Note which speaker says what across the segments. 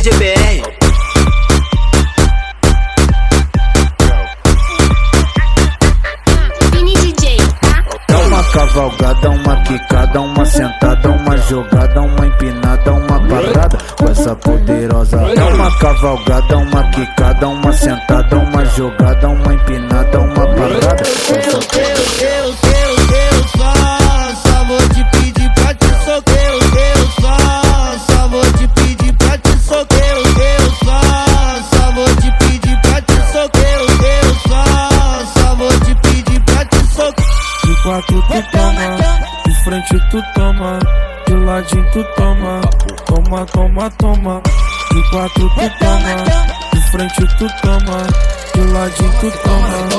Speaker 1: DJ Dá tá? é uma cavalgada, uma quicada, uma sentada, uma jogada, uma empinada, uma parada com essa
Speaker 2: poderosa. Dá uma cavalgada, uma quicada, uma sentada, uma jogada, uma empinada, uma parada com essa
Speaker 3: poderosa. Quatro tu toma, de frente tu toma, de ladinho tu toma, toma, toma, toma. De quatro tu toma, de frente tu toma, de ladinho tu toma.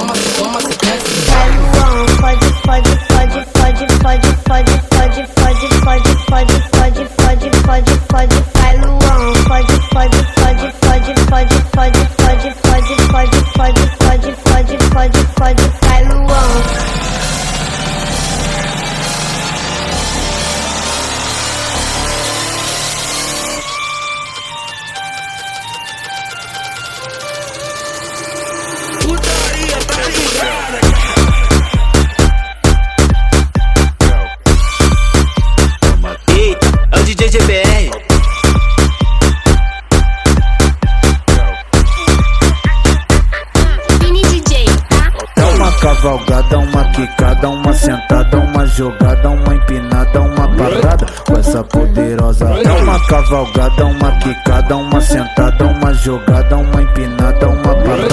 Speaker 4: GBR.
Speaker 5: Vini DJ, tá?
Speaker 1: É uma cavalgada, uma quicada, uma sentada, uma jogada, uma empinada, uma parada. Com essa poderosa, é uma cavalgada, uma quicada, uma sentada, uma jogada, uma empinada, uma parada.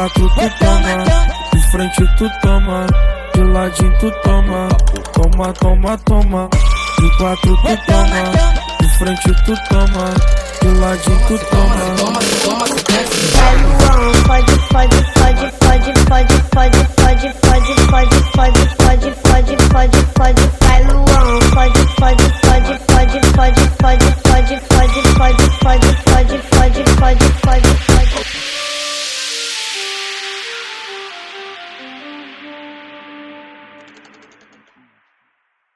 Speaker 3: Quatro tu toma, de frente tu toma, de ladinho tu toma, toma, toma, toma. De quatro tu toma, de frente tu toma, de ladinho tu toma.
Speaker 6: Vai Luan, pode, pode, pode, pode, pode, pode, pode, pode, pode, pode, pode, pode, pode, pode. Vai Luan, pode, pode, pode, pode, pode, pode, pode, pode, pode, pode, pode, pode.